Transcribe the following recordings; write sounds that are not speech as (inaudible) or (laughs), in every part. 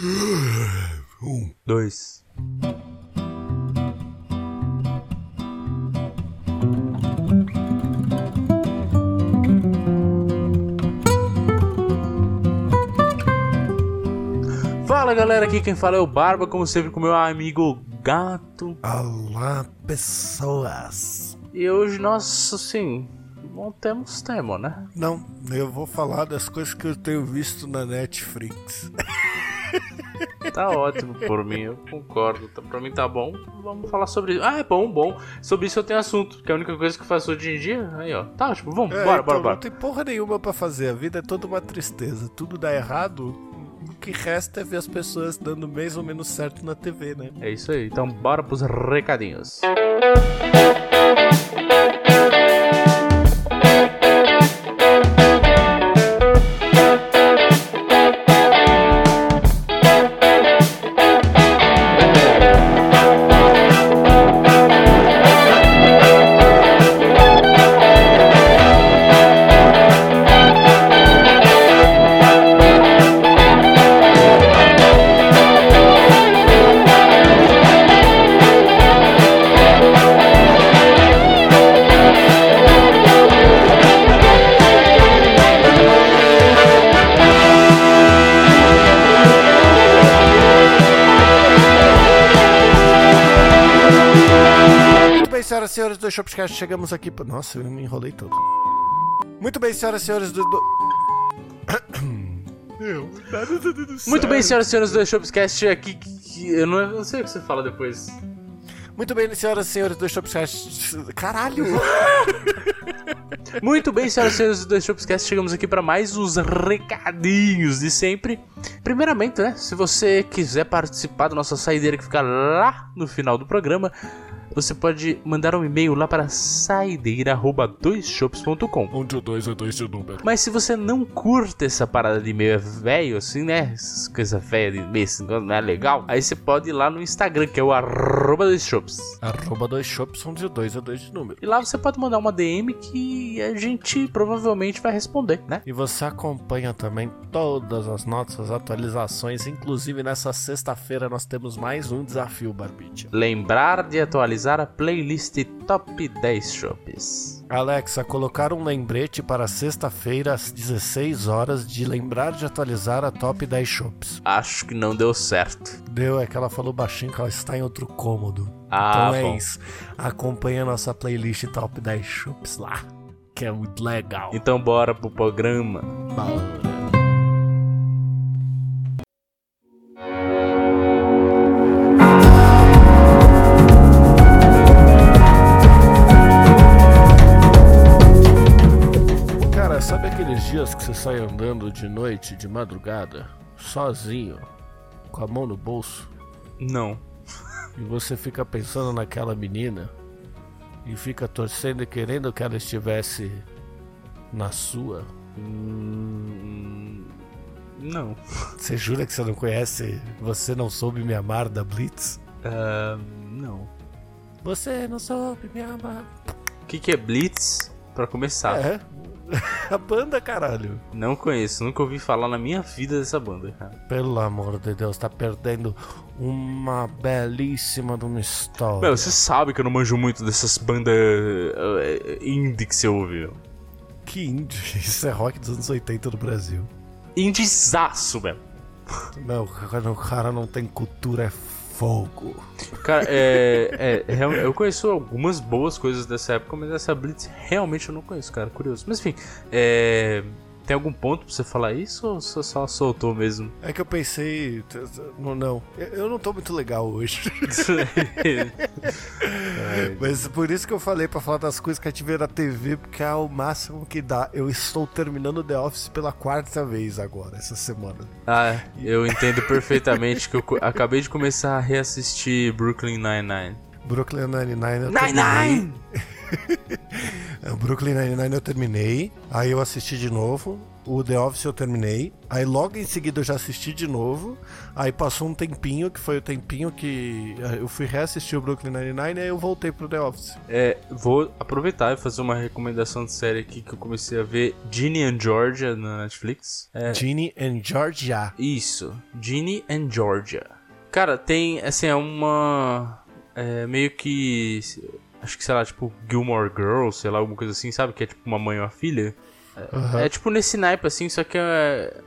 Um, dois. Fala galera, aqui quem fala é o Barba, como sempre com meu amigo Gato. Olá, pessoas. E hoje nós, assim, não temos tema, né? Não, eu vou falar das coisas que eu tenho visto na Netflix. (laughs) Tá ótimo por mim, eu concordo. Tá, pra mim tá bom. Vamos falar sobre isso. Ah, é bom, bom. Sobre isso eu tenho assunto, que é a única coisa que eu faço hoje em dia. Aí, ó. Tá ótimo, vamos, É, bora, então bora, bora. Não tem porra nenhuma pra fazer, a vida é toda uma tristeza. Tudo dá errado, o que resta é ver as pessoas dando mais ou menos certo na TV, né? É isso aí, então bora pros recadinhos. Muito do Shopcast, chegamos aqui. pra- Nossa, eu me enrolei todo. Muito bem, senhoras e senhores do. do... (coughs) Meu, tá Muito bem, senhoras e senhores do Shopscast, aqui que, que- eu não, eu não sei o que você fala depois. Muito bem, senhoras e senhores do Shopcast. Caralho! (laughs) Muito bem, senhoras e senhores do Shopscast, chegamos aqui para mais uns recadinhos de sempre. Primeiramente, né, se você quiser participar da nossa saideira que fica lá no final do programa, você pode mandar um e-mail lá para saideira@doisshops.com. Um de dois é dois de número. Mas se você não curte essa parada de e-mail velho, assim, né? Essas coisas velhas de e-mail, assim, não é legal. Aí você pode ir lá no Instagram, que é o arroba doisshops. Arroba dois shops, um de dois é dois de número. E lá você pode mandar uma DM que a gente provavelmente vai responder, né? E você acompanha também todas as nossas atualizações, inclusive nessa sexta-feira nós temos mais um desafio, Barbite. Lembrar de atualizar a playlist Top 10 Shops. Alexa, colocar um lembrete para sexta-feira às 16 horas de lembrar de atualizar a Top 10 Shops. Acho que não deu certo. Deu, é que ela falou baixinho que ela está em outro cômodo. Ah, então é bom. isso. Acompanha a nossa playlist Top 10 Shops lá, que é muito legal. Então bora pro programa. Bora. Noite, de madrugada, sozinho, com a mão no bolso, Não. e você fica pensando naquela menina e fica torcendo e querendo que ela estivesse na sua? Hum, Não. Você jura que você não conhece Você Não Soube Me Amar da Blitz? Ah, não. Você não soube me amar. O que, que é Blitz? Pra começar. É. (laughs) A banda, caralho. Não conheço, nunca ouvi falar na minha vida dessa banda, cara. Pelo amor de Deus, tá perdendo uma belíssima de uma história. Meu, você sabe que eu não manjo muito dessas bandas eh, indie que você ouve. Que indie. (laughs) Isso é rock dos anos 80 do Brasil. Indiezaço, velho. Não, quando o cara não tem cultura é fogo. Cara, é, é, eu conheço algumas boas coisas dessa época, mas essa Blitz realmente eu não conheço, cara. Curioso. Mas enfim, é, tem algum ponto pra você falar isso ou você só soltou mesmo? (laughs) É que eu pensei. Não, não. Eu- Eu não tô muito legal hoje. (laughs) Mas por isso que eu falei pra falar das coisas que a gente vê na TV, porque é o máximo que dá. Eu estou terminando The Office pela quarta vez agora, essa semana. ah, eu entendo perfeitamente que eu acabei de começar a reassistir Brooklyn Nine-Nine. Brooklyn Nine-Nine. eu Nine-Nine! O (laughs) Brooklyn Nine-Nine eu terminei, aí eu assisti de novo. O The Office eu terminei, aí logo em seguida eu já assisti de novo. Aí passou um tempinho, que foi o tempinho que eu fui reassistir o Brooklyn Nine-Nine, aí eu voltei pro The Office. É, vou aproveitar e fazer uma recomendação de série aqui que eu comecei a ver: Ginny and Georgia na Netflix. É, Ginny and Georgia. Isso, Ginny and Georgia. Cara, tem, assim, é uma. É, meio que. Acho que, sei lá, tipo Gilmore Girls, sei lá, alguma coisa assim, sabe? Que é tipo uma mãe e uma filha. É, Uhum. é tipo nesse naipe, assim, só que é.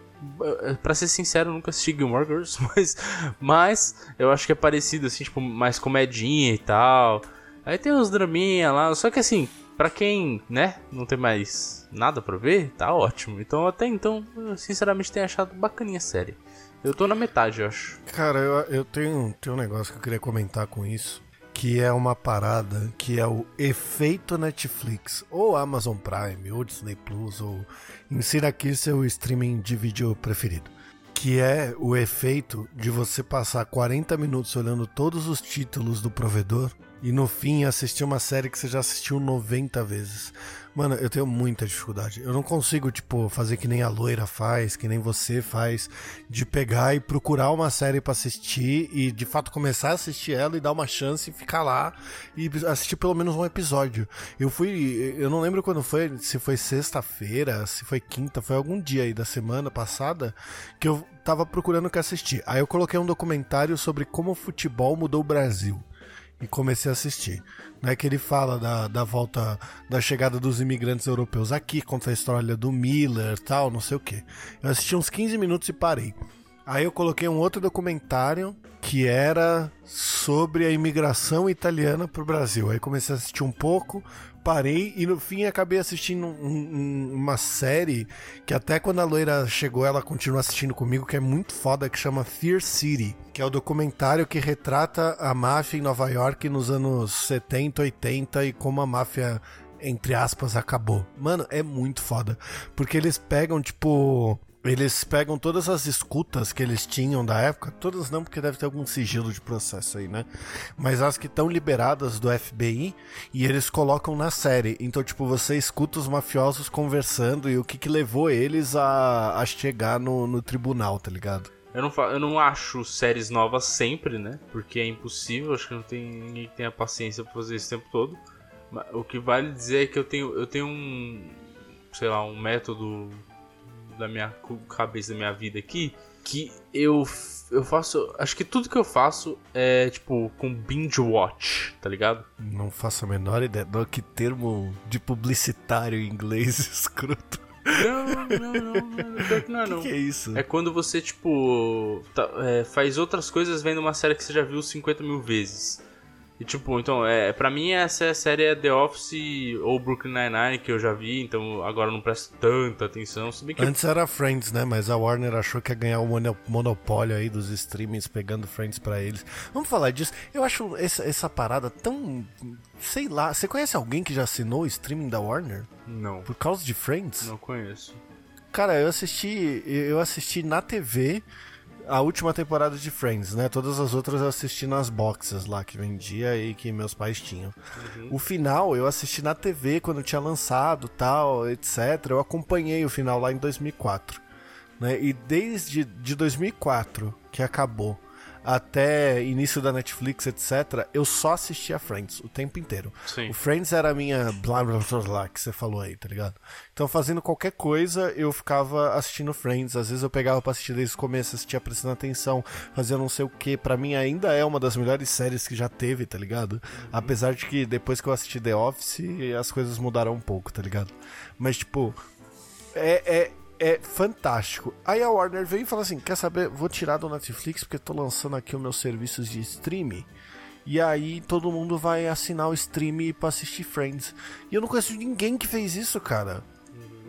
é, Pra ser sincero, eu nunca assisti Gilmore Girls, (laughs) mas, mas eu acho que é parecido, assim, tipo, mais comedinha e tal. Aí tem uns draminha lá, só que assim, pra quem, né, não tem mais nada pra ver, tá ótimo. Então até então, eu sinceramente tenho achado bacaninha a série. Eu tô na metade, eu acho. Cara, eu, eu tenho, tenho um negócio que eu queria comentar com isso. Que é uma parada que é o efeito Netflix, ou Amazon Prime, ou Disney Plus, ou insira aqui seu streaming de vídeo preferido. Que é o efeito de você passar 40 minutos olhando todos os títulos do provedor e no fim assistir uma série que você já assistiu 90 vezes. Mano, eu tenho muita dificuldade. Eu não consigo, tipo, fazer que nem a loira faz, que nem você faz, de pegar e procurar uma série pra assistir e de fato começar a assistir ela e dar uma chance e ficar lá e assistir pelo menos um episódio. Eu fui, eu não lembro quando foi, se foi sexta-feira, se foi quinta, foi algum dia aí da semana passada que eu tava procurando o que assistir. Aí eu coloquei um documentário sobre como o futebol mudou o Brasil e comecei a assistir. Né, que ele fala da, da volta, da chegada dos imigrantes europeus aqui, conta a história do Miller tal, não sei o que. Eu assisti uns 15 minutos e parei. Aí eu coloquei um outro documentário que era sobre a imigração italiana pro Brasil. Aí comecei a assistir um pouco, parei e no fim acabei assistindo um- um- uma série que até quando a loira chegou ela continua assistindo comigo, que é muito foda, que chama Fear City, que é o documentário que retrata a máfia em Nova York nos anos 70, 80 e como a máfia entre aspas acabou. Mano, é muito foda, porque eles pegam tipo eles pegam todas as escutas que eles tinham da época, todas não, porque deve ter algum sigilo de processo aí, né? Mas as que estão liberadas do FBI e eles colocam na série. Então, tipo, você escuta os mafiosos conversando e o que, que levou eles a, a chegar no, no tribunal, tá ligado? Eu não, eu não acho séries novas sempre, né? Porque é impossível, acho que não tem ninguém que tenha paciência pra fazer isso o tempo todo. Mas o que vale dizer é que eu tenho, eu tenho um, sei lá, um método da minha cabeça, da minha vida aqui, que eu, eu faço, acho que tudo que eu faço é, tipo, com binge watch, tá ligado? Não faço a menor ideia. Não, que termo de publicitário em inglês (laughs) escroto. Não, não, não, não, que não é O não. que, que é isso? É quando você, tipo, tá- é, faz outras coisas vendo uma série que você já viu 50 mil vezes. E, tipo, então, é, pra mim essa série é The Office ou Brooklyn Nine-Nine, que eu já vi, então agora não presto tanta atenção. Se bem que Antes era Friends, né? Mas a Warner achou que ia ganhar o mono- monopólio aí dos streamings, pegando Friends pra eles. Vamos falar disso. Eu acho essa, essa parada tão. Sei lá. Você conhece alguém que já assinou o streaming da Warner? Não, Por causa de Friends? não conheço. Cara, eu assisti. Eu assisti na TV a última temporada de Friends, né? Todas as outras eu assisti nas boxes lá que vendia e que meus pais tinham. O final eu assisti na TV quando tinha lançado, tal, etc. Eu acompanhei o final lá em 2004, né? E desde de 2004 que acabou até início da Netflix, etc. Eu só assistia Friends o tempo inteiro. Sim. O Friends era a minha blá blá blá blá que você falou aí, tá ligado? Então fazendo qualquer coisa, eu ficava assistindo Friends. Às vezes eu pegava pra assistir desde o começo, assistia prestando atenção, fazia não sei o que. Pra mim ainda é uma das melhores séries que já teve, tá ligado? Apesar de que depois que eu assisti The Office, as coisas mudaram um pouco, tá ligado? Mas tipo, é, é, é fantástico. Aí a Warner vem e fala assim: quer saber? Vou tirar do Netflix porque tô lançando aqui os meus serviços de streaming. E aí todo mundo vai assinar o stream pra assistir Friends. E eu não conheço ninguém que fez isso, cara.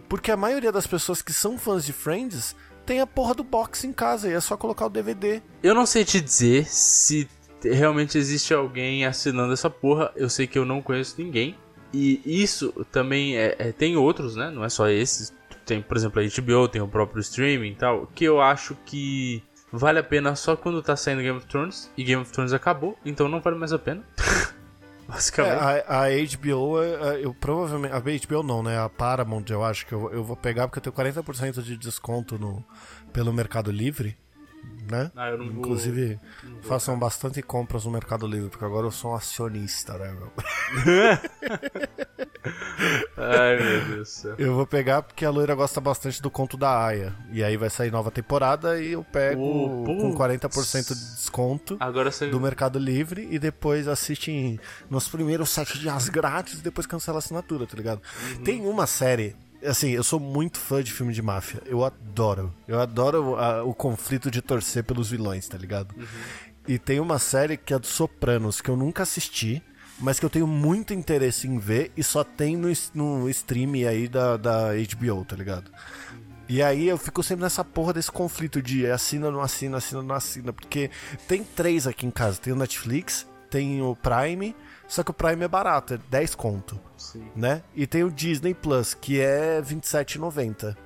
Porque a maioria das pessoas que são fãs de Friends tem a porra do box em casa e é só colocar o DVD. Eu não sei te dizer se realmente existe alguém assinando essa porra. Eu sei que eu não conheço ninguém. E isso também é, é- tem outros, né? Não é só esses. Tem, por exemplo, a HBO, tem o próprio streaming e tal. Que eu acho que vale a pena só quando tá saindo Game of Thrones. E Game of Thrones acabou, então não vale mais a pena. (laughs) basicamente. É, a, a HBO, é, é, eu provavelmente. A HBO não, né? A Paramount, eu acho que eu, eu vou pegar porque eu tenho 40% de desconto no, pelo Mercado Livre. Né? Ah, eu não vou- Inclusive, não vou, façam bastante compras no Mercado Livre, porque agora eu sou um acionista, né, meu? (laughs) Ai, meu Deus do céu. Eu vou pegar porque a loira gosta bastante do conto da Aya. E aí vai sair nova temporada e eu pego Oh, com putz. 40% de desconto Agora você. do Mercado Livre e depois assiste em- nos primeiros sete dias grátis e depois cancela a assinatura, tá ligado? Tem uma série. Assim, eu sou muito fã de filme de máfia. Eu adoro. Eu adoro a- o conflito de torcer pelos vilões, tá ligado? E tem uma série que é do Sopranos, que eu nunca assisti, mas que eu tenho muito interesse em ver e só tem no, no stream aí da, da HBO, tá ligado? E aí eu fico sempre nessa porra desse conflito de assina, não assina, assina, não assina. Porque tem três aqui em casa. Tem o Netflix, tem o Prime, só que o Prime é barato, é 10 conto, Sim. né? E tem o Disney Plus, que é R$27,90.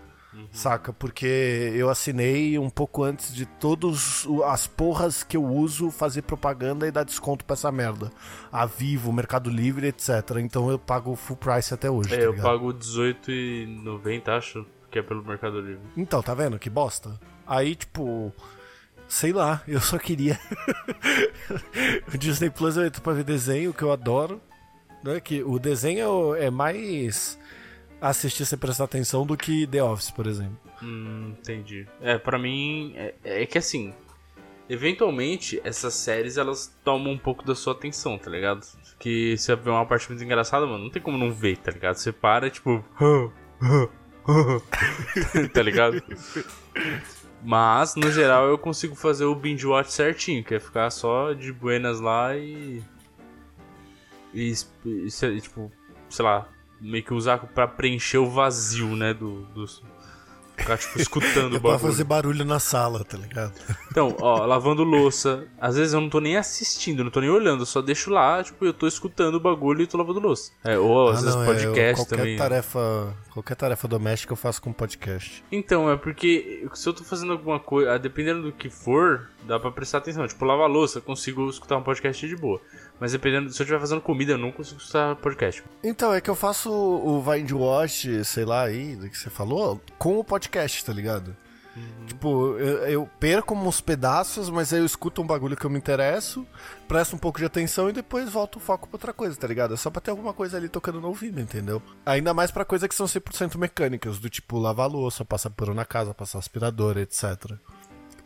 Saca? Porque eu assinei um pouco antes de todas as porras que eu uso fazer propaganda e dar desconto pra essa merda. A Vivo, Mercado Livre, etc. Então eu pago full price até hoje. É, tá eu pago R$18,90, acho, que é pelo Mercado Livre. Então, tá vendo? Que bosta. Aí, tipo. Sei lá, eu só queria. (laughs) o Disney Plus eu entro pra ver desenho, que eu adoro. Né? Que o desenho é mais assistir sem prestar atenção do que The Office, por exemplo. Hum, entendi. É, pra mim, é, é que assim, eventualmente essas séries elas tomam um pouco da sua atenção, tá ligado? Que você vê uma parte muito engraçada, mano, não tem como não ver, tá ligado? Você para, tipo. (laughs) tá ligado? Mas, no geral, eu consigo fazer o binge watch certinho, que é ficar só de buenas lá e. E, e, tipo, sei lá, meio que usar pra preencher o vazio, né? Do. dos ficar, tipo, escutando o É (laughs) pra fazer barulho na sala, tá ligado? (laughs) Então, ó, lavando louça. Às vezes eu não tô nem assistindo, não tô nem olhando, eu só deixo lá, tipo, eu tô escutando o bagulho e tô lavando louça. É, ou às Ah, vezes não, é, podcast qualquer também. Tarefa, qualquer tarefa doméstica eu faço com podcast. Então, é porque se eu tô fazendo alguma coisa, dependendo do que for, dá pra prestar atenção. Tipo, lavar louça, eu consigo escutar um podcast de boa. Mas dependendo, se eu estiver fazendo comida, eu não consigo escutar podcast. Então, é que eu faço o Vine Watch, sei lá aí, do que você falou, com o podcast, tá ligado? Tipo, eu, eu perco uns pedaços, mas aí eu escuto um bagulho que eu me interesso, presto um pouco de atenção e depois volto o foco pra outra coisa, tá ligado? É só pra ter alguma coisa ali tocando no ouvido, entendeu? Ainda mais pra coisas que são 100% mecânicas, do tipo lavar louça, passar pano na casa, passar aspirador, etc.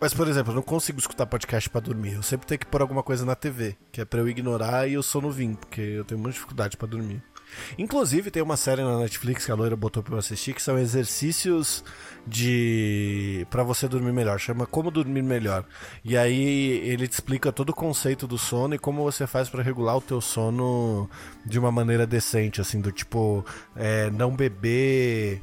Mas, por exemplo, eu não consigo escutar podcast pra dormir. Eu sempre tenho que pôr alguma coisa na TV, que é pra eu ignorar e o sono vir, porque eu tenho muita dificuldade pra dormir. Inclusive, tem uma série na Netflix que a loira botou pra eu assistir, que são exercícios de. pra você dormir melhor. Chama Como Dormir Melhor. E aí ele te explica todo o conceito do sono e como você faz pra regular o teu sono de uma maneira decente, assim, do tipo, é, não beber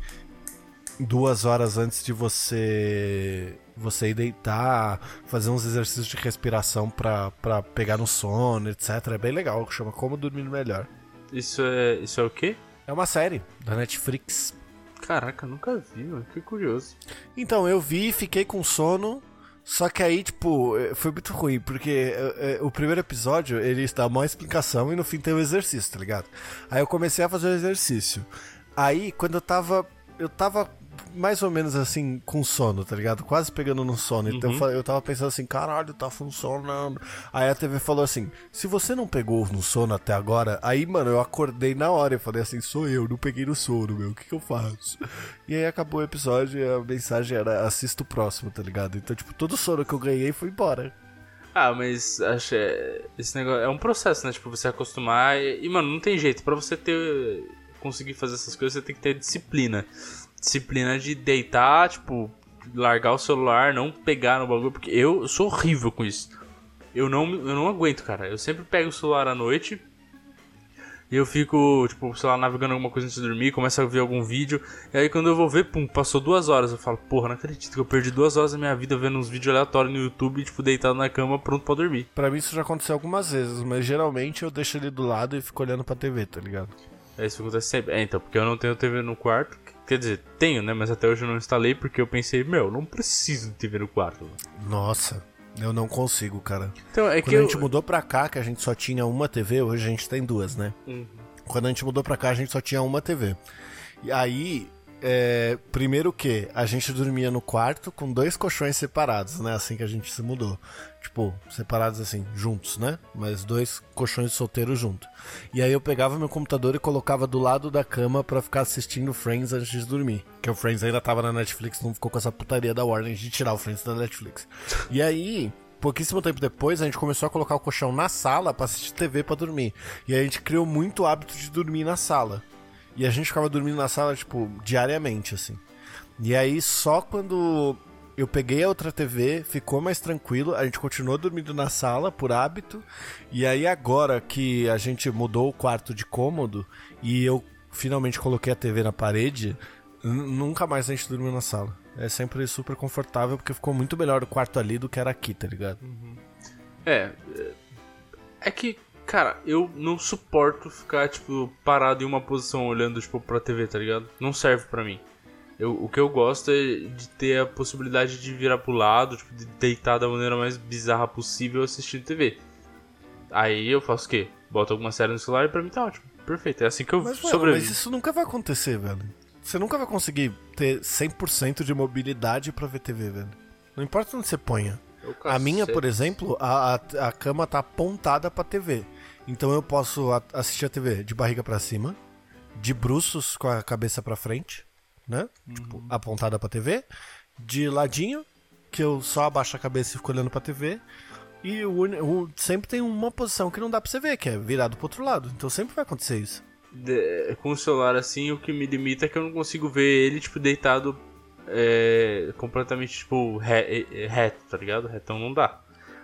duas horas antes de você você ir deitar, fazer uns exercícios de respiração pra pegar no sono, etc. É bem legal, chama Como Dormir Melhor. Isso é. Isso é o quê? É uma série da Netflix. Caraca, nunca vi, mano. Que curioso. Então, eu vi, fiquei com sono, só que aí, tipo, eh, foi muito ruim, porque eh, eh, o primeiro episódio, ele dá uma explicação e no fim tem o exercício, tá ligado? Aí eu comecei a fazer o exercício. Aí, quando eu tava. Eu tava mais ou menos assim, com sono, tá ligado? Quase pegando no sono. Então eu fa- eu tava pensando assim, caralho, tá funcionando. Aí a TV falou assim: se você não pegou no sono até agora, aí, mano, eu acordei na hora. Eu falei assim: sou eu, não peguei no sono, meu, o que, que eu faço? E aí acabou o episódio e a mensagem era: assista o próximo, tá ligado? Então, tipo, todo sono que eu ganhei foi embora. Ah, mas acho é, esse negócio é um processo, né? Tipo, você acostumar e, e, mano, não tem jeito. Pra você ter conseguir fazer essas coisas, você tem que ter disciplina. Disciplina de deitar, tipo, largar o celular, não pegar no bagulho, porque eu sou horrível com isso. Eu não, eu não aguento, cara. Eu sempre pego o celular à noite e eu fico, tipo, sei lá, navegando alguma coisa antes de dormir, começo a ver algum vídeo. E aí quando eu vou ver, pum, passou duas horas. Eu falo, porra, não acredito que eu perdi duas horas da minha vida vendo uns vídeos aleatórios no YouTube, tipo, deitado na cama, pronto pra dormir. Pra mim isso já aconteceu algumas vezes, mas geralmente eu deixo ele do lado e fico olhando pra TV, tá ligado? É isso que acontece sempre. É, então, porque eu não tenho TV no quarto. Quer dizer, tenho, né? Mas até hoje eu não instalei porque eu pensei, meu, não preciso de TV no quarto. Nossa. Eu não consigo, cara. Então, é Quando que a eu... gente mudou pra cá, que a gente só tinha uma TV, hoje a gente tem duas, né? Uhum. Quando a gente mudou pra cá, a gente só tinha uma TV. E aí, é, primeiro que a gente dormia no quarto com dois colchões separados, né? Assim que a gente se mudou. Tipo, separados assim, juntos, né? Mas dois colchões solteiros juntos. E aí eu pegava meu computador e colocava do lado da cama pra ficar assistindo Friends antes de dormir. Que o Friends ainda tava na Netflix, não ficou com essa putaria da Warner de tirar o Friends da Netflix. (laughs) E aí, pouquíssimo tempo depois, a gente começou a colocar o colchão na sala pra assistir TV pra dormir. E aí a gente criou muito hábito de dormir na sala. E a gente ficava dormindo na sala, tipo, diariamente, assim. E aí, só quando eu peguei a outra TV, ficou mais tranquilo, a gente continuou dormindo na sala, por hábito. E aí, agora que a gente mudou o quarto de cômodo e eu finalmente coloquei a TV na parede, nunca mais a gente dormiu na sala. É sempre super confortável, porque ficou muito melhor o quarto ali do que era aqui, tá ligado? É, é- é que, cara, eu não suporto ficar, tipo, parado em uma posição olhando, tipo, pra TV, tá ligado? Não serve pra mim. Eu, o que eu gosto é de ter a possibilidade de virar pro lado, tipo, de deitar da maneira mais bizarra possível assistindo TV. Aí eu faço o quê? Boto alguma série no celular e pra mim tá ótimo. Perfeito, é assim que eu Mas, mano, sobrevivo. mas isso nunca vai acontecer, velho. Você nunca vai conseguir ter 100% de mobilidade pra ver TV, velho. Não importa onde você ponha. A minha, por exemplo, a, a, a cama tá apontada pra TV. Então eu posso a- assistir a TV de barriga pra cima, de bruços com a cabeça pra frente, né? Tipo, apontada pra TV, de ladinho, que eu só abaixo a cabeça e fico olhando pra TV. E o, o- sempre tem uma posição que não dá pra você ver, que é virado pro outro lado. Então sempre vai acontecer isso. De- com o celular assim, o que me limita é que eu não consigo ver ele, tipo, deitado é, completamente, tipo, re- reto, tá ligado? Retão não dá.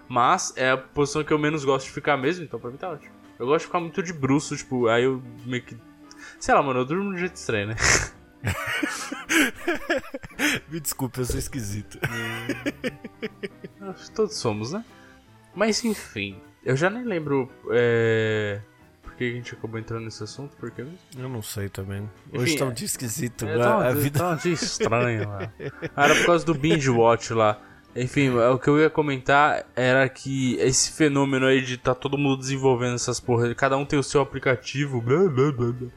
Mas é a posição que eu menos gosto de ficar mesmo, então pra mim tá ótimo. Eu gosto de ficar muito de bruço, tipo, aí eu meio que. Sei lá, mano, eu durmo de um jeito estranho, né? (laughs) Me desculpe, eu sou esquisito. (laughs) Todos somos, né? Mas enfim, eu já nem lembro. É... Por que a gente acabou entrando nesse assunto? Por mesmo? Eu não sei também. Enfim, Hoje tá um é- dia esquisito. É, tá, um- a vida. tá um dia (laughs) estranho lá. Ah, Era por causa do binge watch lá. Enfim, o que eu ia comentar era que esse fenômeno aí de tá todo mundo desenvolvendo essas porra, cada um tem o seu aplicativo, blá blá blá blá.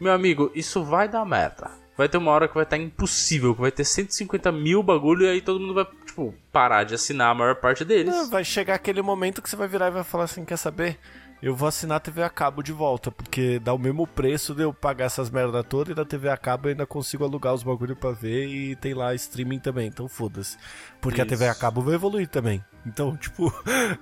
Meu amigo, isso vai dar merda. Vai ter uma hora que vai estar impossível, que vai ter 150 mil bagulho e aí todo mundo vai, tipo, parar de assinar a maior parte deles. Não, vai chegar aquele momento que você vai virar e vai falar assim: quer saber? Eu vou assinar a TV a cabo de volta, porque dá o mesmo preço de eu pagar essas merda toda e na TV a cabo eu ainda consigo alugar os bagulho pra ver e tem lá streaming também, então foda-se. Porque a Isso. TV a cabo vai evoluir também. Então, (laughs) tipo,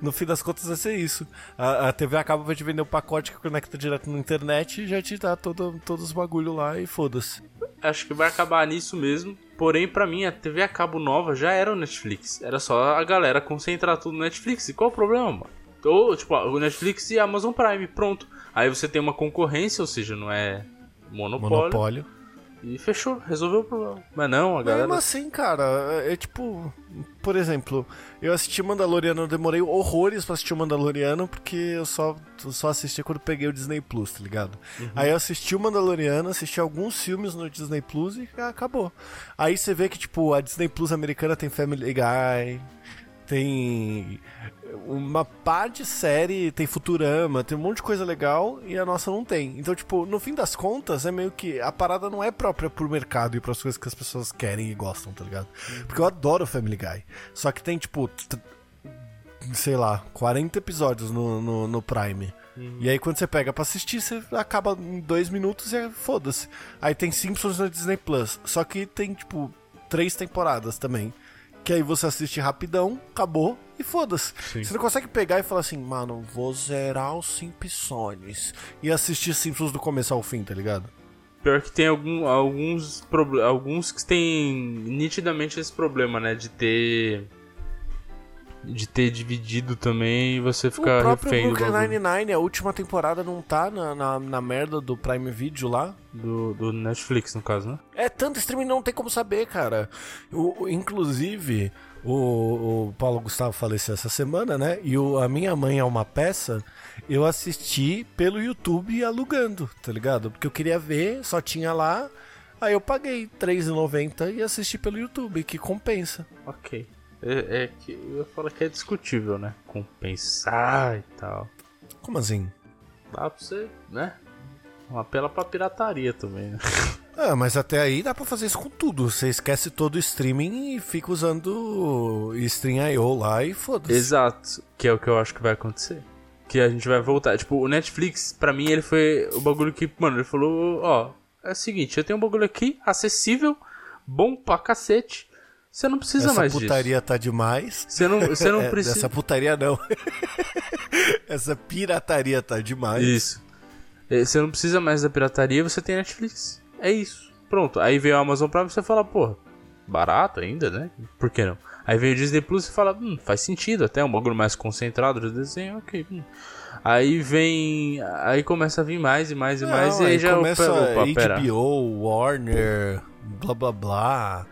no fim das contas vai ser isso. A, a TV a cabo vai te vender um pacote que conecta direto na internet e já te dá todo, todos os bagulho lá e foda-se. Acho que vai acabar nisso mesmo. Porém, pra mim, a TV a cabo nova já era o Netflix. Era só a galera concentrar tudo no Netflix. E qual o problema, mano? Ou, tipo, o Netflix e a Amazon Prime, pronto. Aí você tem uma concorrência, ou seja, não é monopólio. Monopólio. E fechou, resolveu o problema. Mas não, a galera. Mesmo assim, cara, é é tipo. Por exemplo, eu assisti Mandaloriano, eu demorei horrores pra assistir o Mandaloriano, porque eu só, só assisti quando peguei o Disney Plus, tá ligado? Aí eu assisti o Mandaloriano, assisti alguns filmes no Disney Plus e acabou. Aí você vê que, tipo, a Disney Plus americana tem Family Guy, tem uma pá de série, tem Futurama, tem um monte de coisa legal e a nossa não tem. Então, tipo, no fim das contas, é meio que a parada não é própria pro mercado e pras coisas que as pessoas querem e gostam, tá ligado? Porque eu adoro Family Guy. Só que tem, tipo, sei lá, 40 episódios no, no, no Prime. E aí quando você pega pra assistir, você acaba em dois minutos e é- foda-se. Aí tem Simpsons no Disney Plus. Só que tem, tipo, três temporadas também. Que aí você assiste rapidão, acabou e foda-se. Você não consegue pegar e falar assim, mano, vou zerar os Simpsons e assistir Simpsons do começo ao fim, tá ligado? Pior que tem algum, alguns, alguns que têm nitidamente esse problema, né? De ter. De ter dividido também e você O ficar próprio refém do, Brooklyn bagulho, Nine-Nine, a última temporada não tá na, na, na merda do Prime Video lá? do, do Netflix, no caso, né? É tanto streaming não tem como saber, cara. O, o- inclusive, o, o Paulo Gustavo faleceu essa semana, né? E o, a minha mãe é uma peça. Eu assisti pelo YouTube alugando, tá ligado? Porque eu queria ver, só tinha lá. Aí eu paguei R$3,90 e assisti pelo YouTube, que compensa. Ok. É, é que eu falo que é discutível, né? Compensar e tal. Como assim? Dá pra você, né? Uma apela pra pirataria também, né? (laughs) Ah, mas até aí dá pra fazer isso com tudo. Você esquece todo o streaming e fica usando Stream.io lá e foda-se. Exato, que é o que eu acho que vai acontecer. Que a gente vai voltar. Tipo, o Netflix, pra mim, ele foi o bagulho que, mano, ele falou: Ó, é o seguinte, eu tenho um bagulho aqui, acessível, bom pra cacete. Você não precisa Essa mais disso. putaria tá demais. Você não, você não É, precisa. Essa putaria não. (laughs) Essa pirataria tá demais. Isso. É, Você não precisa mais da pirataria, você tem Netflix. É isso. Pronto. Aí veio a Amazon Prime e você fala, porra, barato ainda, né? Por que não? Aí veio o Disney Plus e fala, hum, faz sentido, até um bagulho mais concentrado de desenho, ok. hum. Aí vem. Aí começa a vir mais e mais e mais, Não, e aí já começa opa, opa. HBO, Warner, blá blá blá.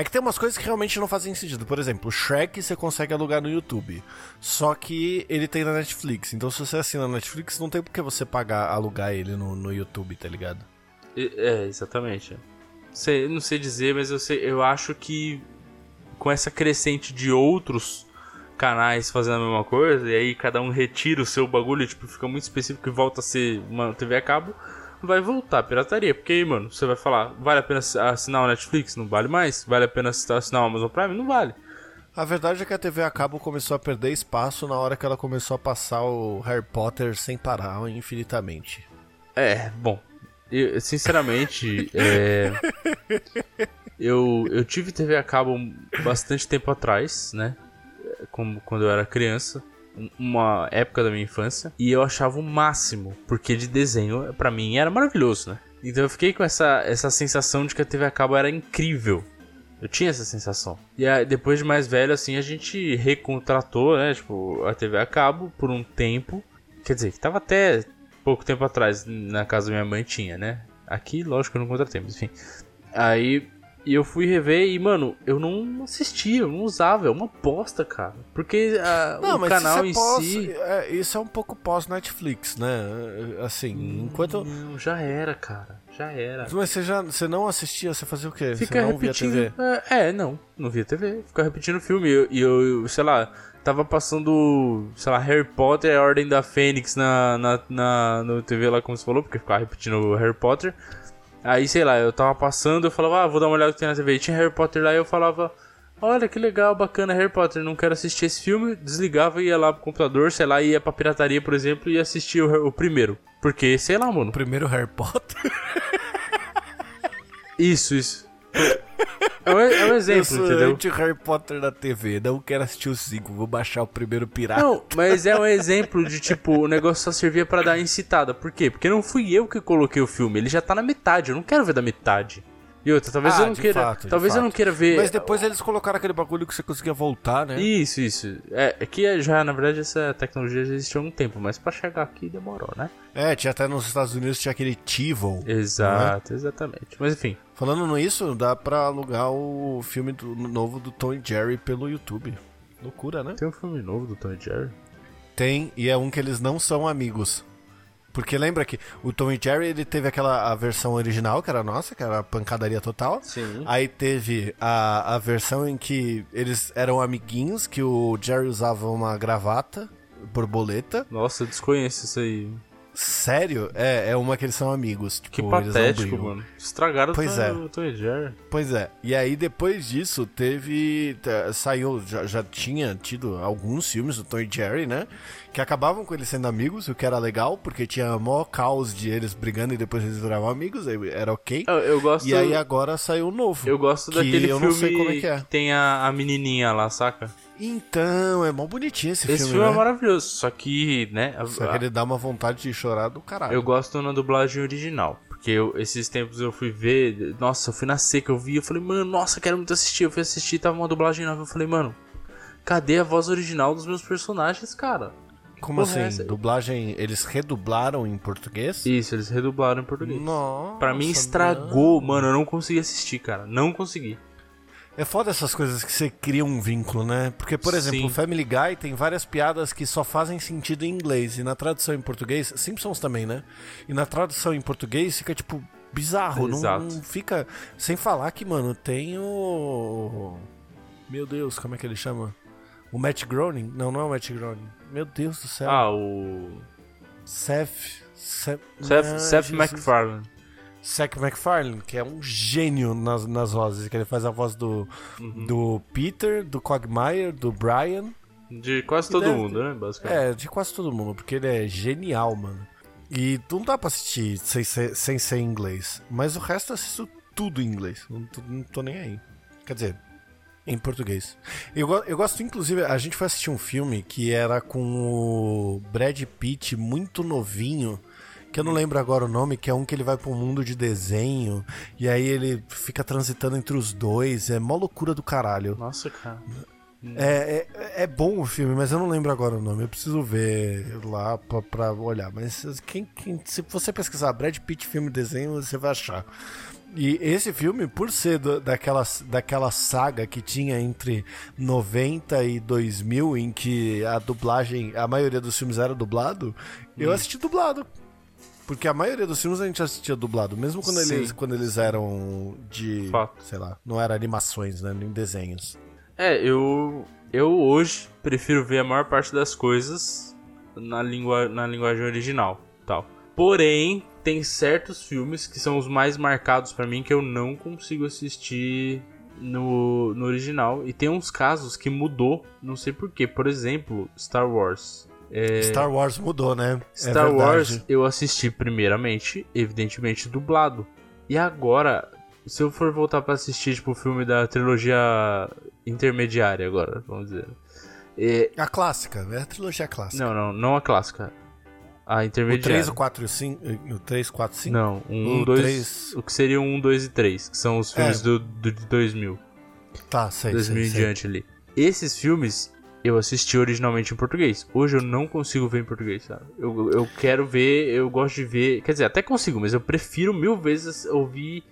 É que tem umas coisas que realmente não fazem sentido. Por exemplo, o Shrek você consegue alugar no YouTube. Só que ele tem na Netflix. Então se você assina na Netflix, não tem por que você pagar, alugar ele no, no YouTube, tá ligado? É, exatamente. Sei, não sei dizer, mas eu, sei, eu acho que com essa crescente de outros canais fazendo a mesma coisa, e aí cada um retira o seu bagulho, tipo, fica muito específico e volta a ser uma TV a cabo, vai voltar a pirataria. Porque aí, mano, você vai falar, vale a pena assinar o Netflix? Não vale mais? Vale a pena assinar o Amazon Prime? Não vale. A verdade é que a TV a cabo começou a perder espaço na hora que ela começou a passar o Harry Potter sem parar infinitamente. É, bom. Eu, sinceramente, é, eu, eu tive TV a cabo bastante tempo atrás, né? Como quando eu era criança. Um- Uma época da minha infância. E eu achava o máximo. Porque de desenho, pra mim, era maravilhoso, né? Então eu fiquei com essa, essa sensação de que a TV a cabo era incrível. Eu tinha essa sensação. E aí, depois de mais velho, assim, a gente recontratou, né? Tipo, a TV a cabo por um tempo. Quer dizer, que tava até pouco tempo atrás na casa da minha mãe tinha, né? Aqui, lógico, eu não contratei, mas enfim. Aí e eu fui rever e, mano, eu não assistia, eu não usava, é uma bosta, cara. Porque ah, Não, o canal em é pós, si. é, isso é um pouco pós-Netflix, né? Assim, enquanto. Não, já era, cara. Já era. Mas você já você não assistia, você fazia o quê? Fica você não via repetindo. TV? É, é, não, não via TV. Fica repetindo filme. E eu, eu, eu, sei lá, tava passando, sei lá, Harry Potter e a Ordem da Fênix na, na, na no TV lá, como você falou, porque ficava repetindo o Harry Potter. Aí, sei lá, eu tava passando, eu falava, ah, vou dar uma olhada que tem na TV. E tinha Harry Potter lá e eu falava, olha que legal, bacana Harry Potter, não quero assistir esse filme. Desligava e ia lá pro computador, sei lá, ia pra pirataria, por exemplo, e assistia o, o primeiro. Porque, sei lá, mano. Primeiro Harry Potter. (laughs) Isso, isso. É um, é um Eu exemplo, sou entendeu? anti-Harry Potter na TV, não quero assistir o 5, vou baixar o primeiro pirata. Não, mas é um exemplo de tipo, o negócio só servia pra dar incitada. Por quê? Porque não fui eu que coloquei o filme, ele já tá na metade, eu não quero ver da metade. E outra, talvez Ah, eu não queira. fato, talvez eu não fato. queira ver. Mas depois eles colocaram aquele bagulho que você conseguia voltar, né? Isso, isso. É, é que já, na verdade, essa tecnologia já existe há um tempo, mas pra chegar aqui demorou, né? É, tinha até nos Estados Unidos tinha aquele TiVo. Exato, exatamente. Mas enfim. Falando nisso, dá pra alugar o filme do- novo do Tom e Jerry pelo YouTube. Loucura, né? Tem um filme novo do Tom e Jerry? Tem, e é um que eles não são amigos. Porque lembra que o Tom e Jerry ele teve aquela a versão original, que era nossa, que era a pancadaria total. Sim. Aí teve a, a versão em que eles eram amiguinhos, que o Jerry usava uma gravata, borboleta. Nossa, eu desconheço isso aí. Sério? É, é uma que eles são amigos. Tipo, Que patético, mano. Estragaram Pois o é. O Tom e Jerry. Pois é. E aí depois disso teve. Saiu, já, já tinha tido alguns filmes do Tom e Jerry, né? Que acabavam com eles sendo amigos, o que era legal, porque tinha mó caos de eles brigando e depois eles viravam amigos, aí era ok. Eu, eu gosto. E aí agora saiu o novo. Eu gosto que daquele eu filme é que é. tem a, a menininha lá, saca? Então, é mó bonitinho esse, Esse filme, filme é né? maravilhoso, só que, né, a- Só que ele dá uma vontade de chorar do caralho. eu gosto na dublagem original. Porque eu- esses tempos eu fui ver, nossa, eu fui na seca, eu vi, eu falei, mano, nossa, quero muito assistir. Eu fui assistir, tava uma dublagem nova, eu falei, mano, cadê a voz original dos meus personagens, cara? Como porra é assim? essa? Dublagem, eles redublaram em português? Isso, eles redublaram em português. Nossa. Pra mim estragou, mano, eu não consegui assistir, cara, não consegui. É foda essas coisas que você cria um vínculo, né? Porque, por exemplo, Sim. o Family Guy tem várias piadas que só fazem sentido em inglês. E na tradução em português, Simpsons também, né? E na tradução em português fica, tipo, bizarro. Não, não fica. Sem falar que, mano, tem o. Meu Deus, como é que ele chama? O Matt Groening? Não, não é o Matt Groening. Meu Deus do céu. Ah, o. Seth. Seth, Seth, Seth. MacFarlane. Seth MacFarlane, que é um gênio nas, nas vozes. Que ele faz a voz do, Uhum. do Peter, do Cogmeyer, do Brian. De quase todo deve- mundo, né? Basicamente. É, de quase todo mundo, porque ele é genial, mano. E não dá pra assistir sem ser, sem ser em inglês. Mas o resto eu assisto tudo em inglês. Não tô, não tô nem aí. Quer dizer, em português. Eu, eu gosto, inclusive, a gente foi assistir um filme que era com o Brad Pitt muito novinho. Que eu não lembro agora o nome, que é um que ele vai pra um mundo de desenho. E aí ele fica transitando entre os dois. É mó loucura do caralho. Nossa, cara. É, é, é bom o filme, mas eu não lembro agora o nome. Eu preciso ver lá pra, pra olhar. Mas quem, quem- se você pesquisar Brad Pitt filme desenho, você vai achar. E esse filme, por ser do- daquela, daquela saga que tinha entre 90 e 2000, em que a dublagem, a maioria dos filmes era dublado, eu assisti dublado. Porque a maioria dos filmes a gente assistia dublado, mesmo quando, Sim. eles, quando eles eram de. Fato. sei lá, não eram animações, né? Nem desenhos. É, eu. Eu hoje prefiro ver a maior parte das coisas na, língua, na linguagem original. tal. Porém, tem certos filmes que são os mais marcados pra mim que eu não consigo assistir no, no original. E tem uns casos que mudou, não sei porquê. Por exemplo, Star Wars. É, Star Wars mudou, né? É Star verdade. Wars eu assisti primeiramente, evidentemente, dublado. E agora, se eu for voltar pra assistir, tipo, o filme da trilogia intermediária agora, vamos dizer. É, A clássica, é a trilogia clássica. não, não, não a clássica. A o 3, intermediária. o 4 e o 5. O 3, 4 e 5? Não, um, O dois, três- o que seria um, dois e três, que são os filmes É. do, do de 2000, Tá, sei, 2000 sei, sei. diante ali. Esses filmes eu assisti originalmente em português. Hoje eu não consigo ver em português, sabe? Eu, eu quero ver, eu gosto de ver. Quer dizer, até consigo, mas eu prefiro mil vezes ouvir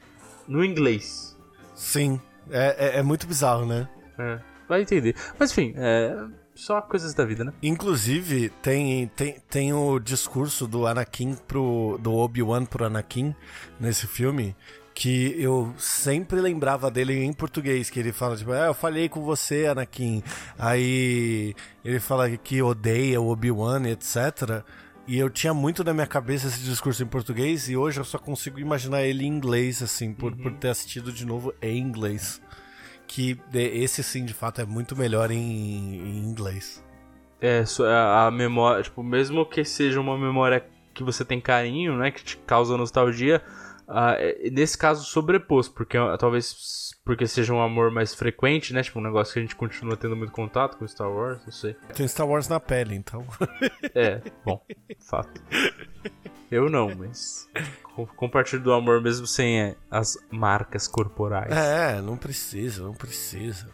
no inglês. Sim, é, é, é muito bizarro, né? É, vai entender. Mas enfim, é. Só coisas da vida, né? Inclusive, tem, tem, tem o discurso do Anakin pro. do Obi-Wan pro Anakin nesse filme. Que eu sempre lembrava dele em português, que ele fala, tipo, é, eu falei com você, Anakin. Aí ele fala que odeia o Obi-Wan, etc. E eu tinha muito na minha cabeça esse discurso em português, e hoje eu só consigo imaginar ele em inglês, assim, por, por ter assistido de novo em inglês. Que esse sim, de fato, é muito melhor em, em inglês. É, a, a memória, tipo, mesmo que seja uma memória que você tem carinho, né, que te causa nostalgia, é- nesse caso sobrepôs, porque ah, talvez porque seja um amor mais frequente, né, tipo, um negócio que a gente continua tendo muito contato com Star Wars, não sei. Tem Star Wars na pele, então. (laughs) É, bom, fato. Eu não, mas com- compartilho do amor mesmo sem é, as marcas corporais. É, não precisa, não precisa.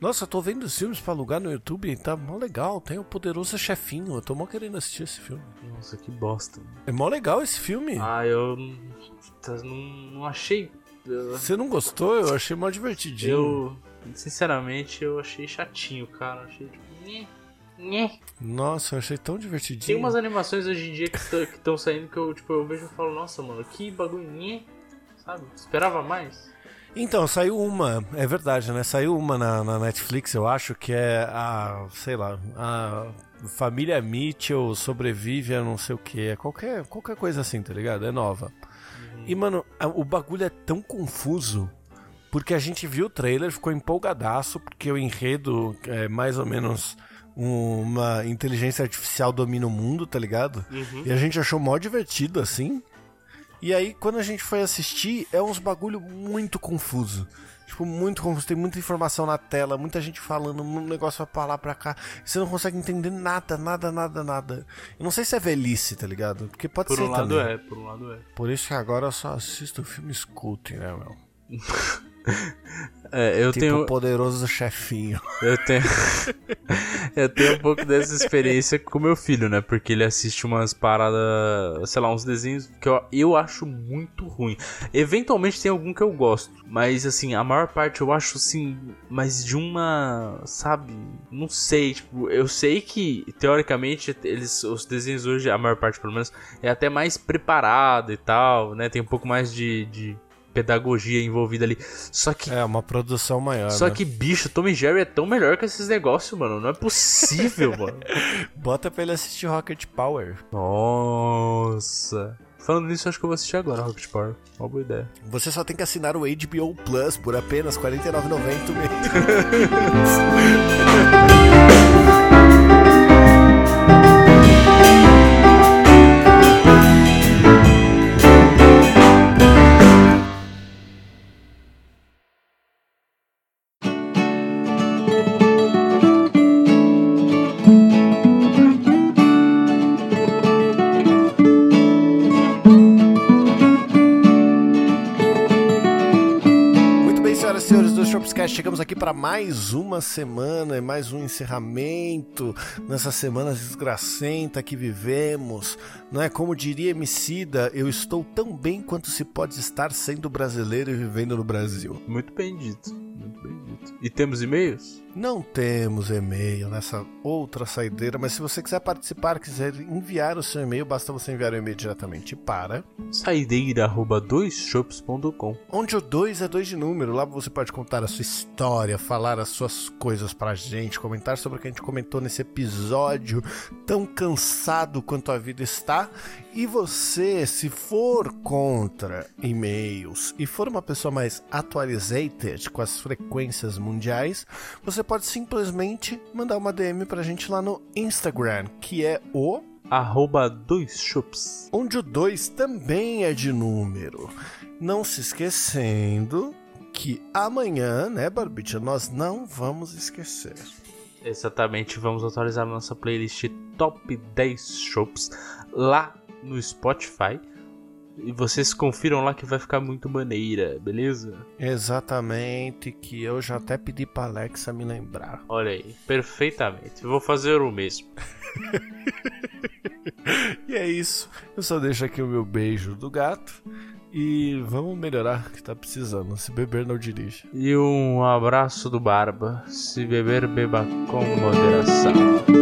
Nossa, eu tô vendo os filmes pra alugar no YouTube e tá mó legal. Tem o Poderoso Chefinho. Eu tô mó querendo assistir esse filme. Nossa, que bosta. É mó legal esse filme. Ah, eu tá, não, não achei. Você não gostou? Eu achei mó divertidinho. Eu, sinceramente, eu achei chatinho, cara. Eu achei tipo. Nossa, eu achei tão divertidinho. Tem umas animações hoje em dia que estão saindo que eu, tipo, eu vejo e falo, nossa, mano, que bagulho. Sabe? Esperava mais. Então, saiu uma, é verdade, né? Saiu uma na, na Netflix, eu acho, que é a, sei lá, a família Mitchell sobrevive a não sei o que. É qualquer, qualquer coisa assim, tá ligado? É nova. E, mano, a- o bagulho é tão confuso. Porque a gente viu o trailer, ficou empolgadaço, porque o enredo é mais ou menos uma inteligência artificial domina o mundo, tá ligado? E a gente achou mó divertido, assim. E aí, quando a gente foi assistir, é uns bagulho muito confuso. Tipo, muito confuso. Tem muita informação na tela, muita gente falando, um negócio pra lá, pra cá. Você não consegue entender nada, nada, nada, nada. Eu não sei se é velhice, tá ligado? Porque pode Por ser um lado também. é, por um lado é. Por isso que agora eu só assisto filmes cult, né, meu? (laughs) É, eu Tipo tenho. Poderoso Chefinho. Eu tenho. (laughs) eu tenho um pouco dessa experiência com meu filho, né? Porque ele assiste umas paradas, sei lá, uns desenhos que eu, eu acho muito ruim. Eventualmente tem algum que eu gosto, mas assim, a maior parte eu acho assim, mas de uma, sabe? Não sei, tipo, eu sei que teoricamente eles os desenhos hoje, a maior parte pelo menos, é até mais preparado e tal, né? Tem um pouco mais de, de pedagogia envolvida ali. Só que. É, uma produção maior. Só né? que, bicho, Tom e Jerry é tão melhor que esses negócios, mano. Não é possível, (laughs) mano. Bota pra ele assistir Rocket Power. Nossa. Falando nisso, acho que eu vou assistir agora Rocket Power. Uma boa ideia. Você só tem que assinar o HBO Plus por apenas R$ 49,90 mês. (laughs) Shopscast, chegamos aqui para mais uma semana e mais um encerramento nessa semana desgracenta que vivemos. Não é como diria Emicida, eu estou tão bem quanto se pode estar sendo brasileiro e vivendo no Brasil. Muito bem dito. Muito bem dito. E temos e-mails? Não temos e-mail nessa outra saideira, mas se você quiser participar, quiser enviar o seu e-mail, basta você enviar o e-mail diretamente para Saideira.doisshops.com onde o 2 é 2 de número. Lá você pode contar a sua história, falar as suas coisas pra gente, comentar sobre o que a gente comentou nesse episódio tão cansado quanto a vida está. E você, se for contra e-mails e for uma pessoa mais atualizated com as frequências mundiais, você pode simplesmente mandar uma DM pra gente lá no Instagram, que é o Arroba doisshops. onde o 2 também é de número. Não se esquecendo que amanhã, né, Barbicha, nós não vamos esquecer. Exatamente, vamos atualizar nossa playlist Top 10 Shops lá no Spotify. E vocês confiram lá que vai ficar muito maneira, beleza? Exatamente, que eu já até pedi pra Alexa me lembrar. Olha aí, perfeitamente. Vou fazer o mesmo. (laughs) E é isso. Eu só deixo aqui o meu beijo do gato. E vamos melhorar, que tá precisando. Se beber, não dirige. E um abraço do Barba. Se beber, beba com moderação.